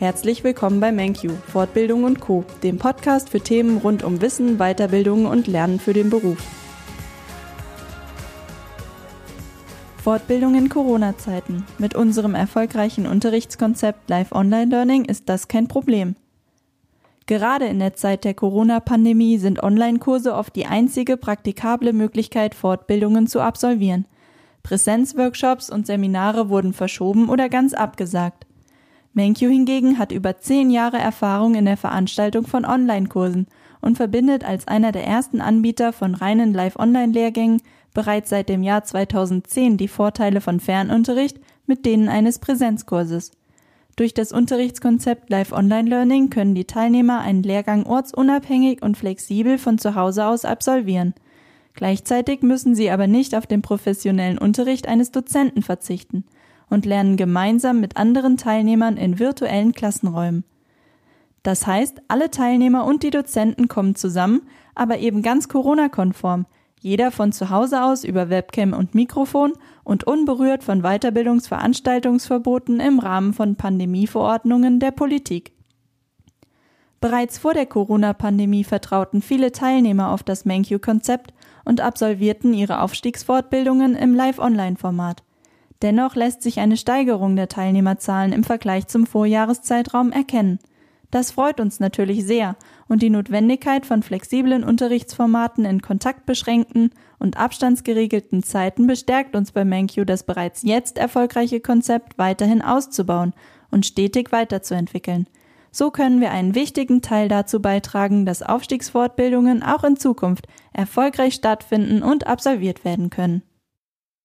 Herzlich willkommen bei MenQ, Fortbildung und Co., dem Podcast für Themen rund um Wissen, Weiterbildung und Lernen für den Beruf. Fortbildung in Corona-Zeiten. Mit unserem erfolgreichen Unterrichtskonzept Live Online Learning ist das kein Problem. Gerade in der Zeit der Corona-Pandemie sind Online-Kurse oft die einzige praktikable Möglichkeit, Fortbildungen zu absolvieren. Präsenzworkshops und Seminare wurden verschoben oder ganz abgesagt. MenQ hingegen hat über zehn Jahre Erfahrung in der Veranstaltung von Online-Kursen und verbindet als einer der ersten Anbieter von reinen Live-Online-Lehrgängen bereits seit dem Jahr 2010 die Vorteile von Fernunterricht mit denen eines Präsenzkurses. Durch das Unterrichtskonzept Live-Online-Learning können die Teilnehmer einen Lehrgang ortsunabhängig und flexibel von zu Hause aus absolvieren. Gleichzeitig müssen sie aber nicht auf den professionellen Unterricht eines Dozenten verzichten – und lernen gemeinsam mit anderen Teilnehmern in virtuellen Klassenräumen. Das heißt, alle Teilnehmer und die Dozenten kommen zusammen, aber eben ganz Corona-konform, jeder von zu Hause aus über Webcam und Mikrofon und unberührt von Weiterbildungsveranstaltungsverboten im Rahmen von Pandemieverordnungen der Politik. Bereits vor der Corona-Pandemie vertrauten viele Teilnehmer auf das MenQ-Konzept und absolvierten ihre Aufstiegsfortbildungen im Live-Online-Format. Dennoch lässt sich eine Steigerung der Teilnehmerzahlen im Vergleich zum Vorjahreszeitraum erkennen. Das freut uns natürlich sehr und die Notwendigkeit von flexiblen Unterrichtsformaten in kontaktbeschränkten und abstandsgeregelten Zeiten bestärkt uns bei MenQ das bereits jetzt erfolgreiche Konzept weiterhin auszubauen und stetig weiterzuentwickeln. So können wir einen wichtigen Teil dazu beitragen, dass Aufstiegsfortbildungen auch in Zukunft erfolgreich stattfinden und absolviert werden können.